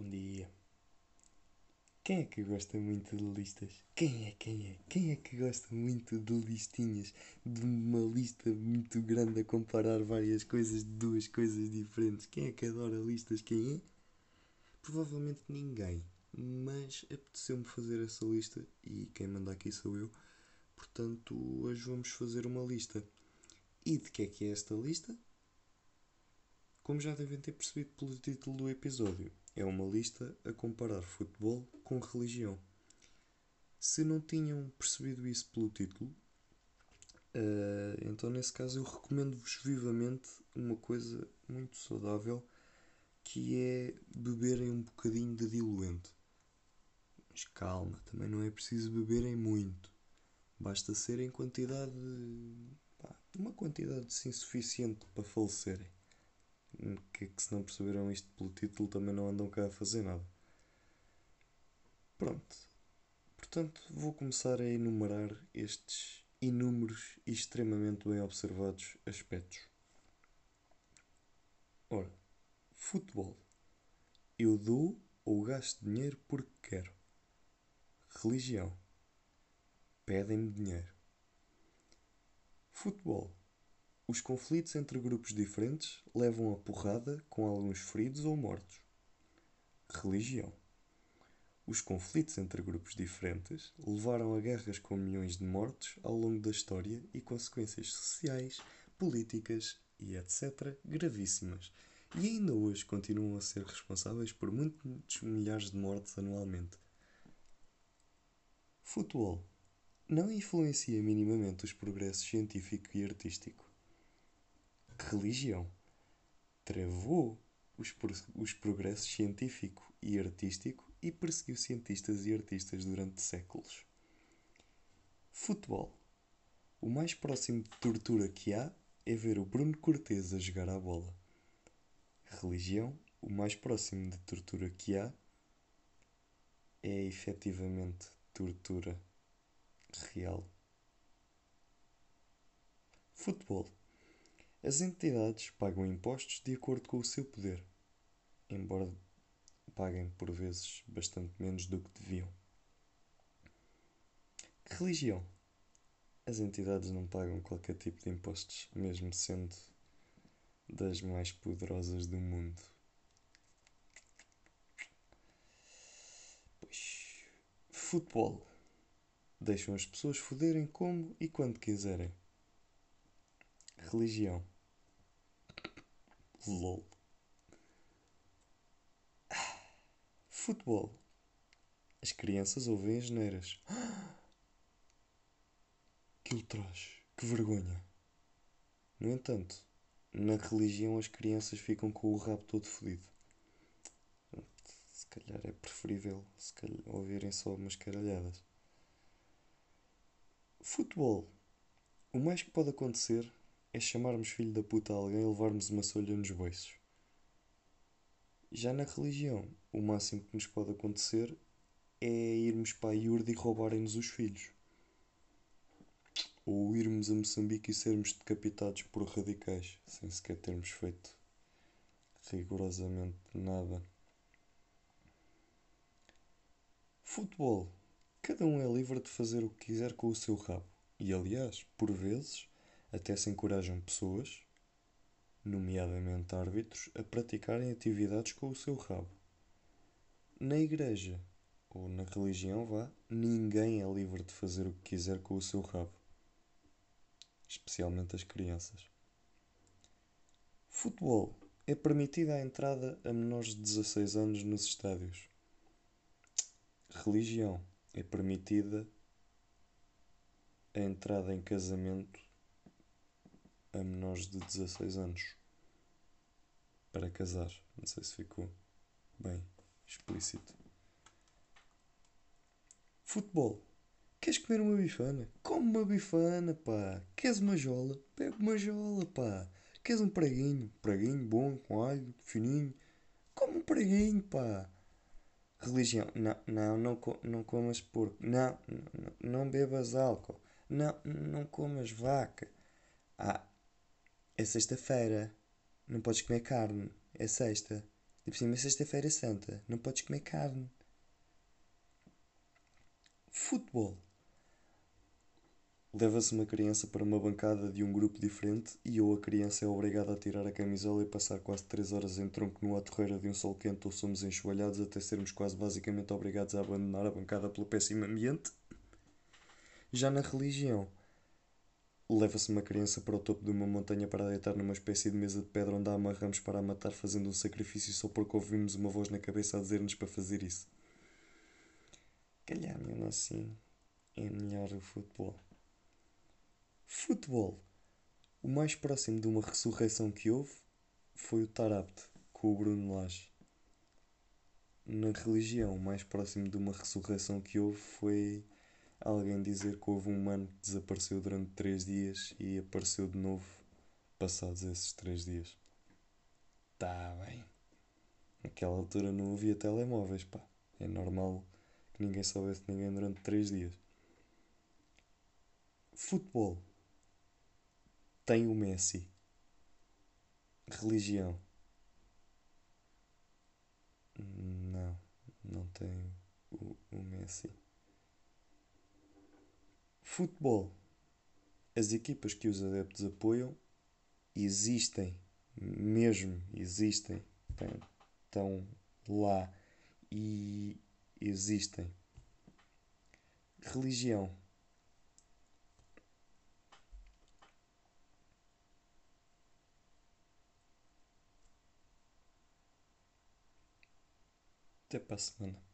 Bom dia. Quem é que gosta muito de listas? Quem é? Quem é? Quem é que gosta muito de listinhas? De uma lista muito grande a comparar várias coisas de duas coisas diferentes? Quem é que adora listas? Quem é? Provavelmente ninguém. Mas apeteceu-me fazer essa lista e quem manda aqui sou eu. Portanto, hoje vamos fazer uma lista. E de que é que é esta lista? Como já devem ter percebido pelo título do episódio, é uma lista a comparar futebol com religião. Se não tinham percebido isso pelo título, uh, então nesse caso eu recomendo-vos vivamente uma coisa muito saudável que é beberem um bocadinho de diluente. Mas calma, também não é preciso beberem muito. Basta ser em quantidade. Pá, uma quantidade sim suficiente para falecerem que, que se não perceberam isto pelo título também não andam cá a fazer nada. Pronto. Portanto, vou começar a enumerar estes inúmeros e extremamente bem observados aspectos. Ora, futebol. Eu dou ou gasto dinheiro porque quero. Religião. Pedem-me dinheiro. Futebol. Os conflitos entre grupos diferentes levam a porrada com alguns feridos ou mortos. Religião. Os conflitos entre grupos diferentes levaram a guerras com milhões de mortos ao longo da história e consequências sociais, políticas e etc. gravíssimas, e ainda hoje continuam a ser responsáveis por muitos milhares de mortes anualmente. Futebol não influencia minimamente os progressos científico e artístico religião. Travou os, os progressos científico e artístico e perseguiu cientistas e artistas durante séculos. Futebol. O mais próximo de tortura que há é ver o Bruno Cortês a jogar à bola. Religião. O mais próximo de tortura que há é efetivamente tortura real. Futebol. As entidades pagam impostos de acordo com o seu poder, embora paguem por vezes bastante menos do que deviam. Religião. As entidades não pagam qualquer tipo de impostos, mesmo sendo das mais poderosas do mundo. Pois. Futebol. Deixam as pessoas foderem como e quando quiserem. Religião. LOL. Futebol. As crianças ouvem as neiras. Que ultraje. Que vergonha. No entanto, na religião as crianças ficam com o rabo todo fodido. Se calhar é preferível se calhar, ouvirem só umas caralhadas. Futebol. O mais que pode acontecer é chamarmos filho da puta a alguém e levarmos uma solha nos beiços. Já na religião, o máximo que nos pode acontecer é irmos para a Iurde e roubarem-nos os filhos. Ou irmos a Moçambique e sermos decapitados por radicais, sem sequer termos feito rigorosamente nada. Futebol. Cada um é livre de fazer o que quiser com o seu rabo. E aliás, por vezes, até se encorajam pessoas, nomeadamente árbitros, a praticarem atividades com o seu rabo. Na igreja ou na religião, vá, ninguém é livre de fazer o que quiser com o seu rabo, especialmente as crianças. Futebol. É permitida a entrada a menores de 16 anos nos estádios. Religião. É permitida a entrada em casamento a menores de 16 anos para casar. Não sei se ficou bem explícito. Futebol. Queres comer uma bifana? Come uma bifana, pá. Queres uma jola? Pega uma jola, pá. Queres um preguinho? Preguinho bom, com alho, fininho. Come um preguinho, pá. Religião. Não, não, não, não comas porco. Não, não, não bebas álcool. Não, não comas vaca. Ah, é sexta-feira. Não podes comer carne. É sexta. E por cima, sexta-feira santa, não podes comer carne. Futebol. Leva-se uma criança para uma bancada de um grupo diferente e ou a criança é obrigada a tirar a camisola e passar quase 3 horas em tronco no aterreira de um sol quente ou somos enxovalhados até sermos quase basicamente obrigados a abandonar a bancada pelo péssimo ambiente. Já na religião, leva-se uma criança para o topo de uma montanha para deitar numa espécie de mesa de pedra onde a amarramos para a matar fazendo um sacrifício só porque ouvimos uma voz na cabeça a dizer-nos para fazer isso. Calhar mesmo assim é melhor o futebol. Futebol. O mais próximo de uma ressurreição que houve foi o Tarapte, com o Bruno Lage. Na religião, o mais próximo de uma ressurreição que houve foi alguém dizer que houve um humano que desapareceu durante três dias e apareceu de novo passados esses três dias. Tá bem. Naquela altura não havia telemóveis, pá. É normal que ninguém soubesse de ninguém durante três dias. Futebol tem o Messi. Religião. Não, não tem o, o Messi. Futebol. As equipas que os adeptos apoiam existem, mesmo existem, estão lá e existem. Religião. Até para a semana.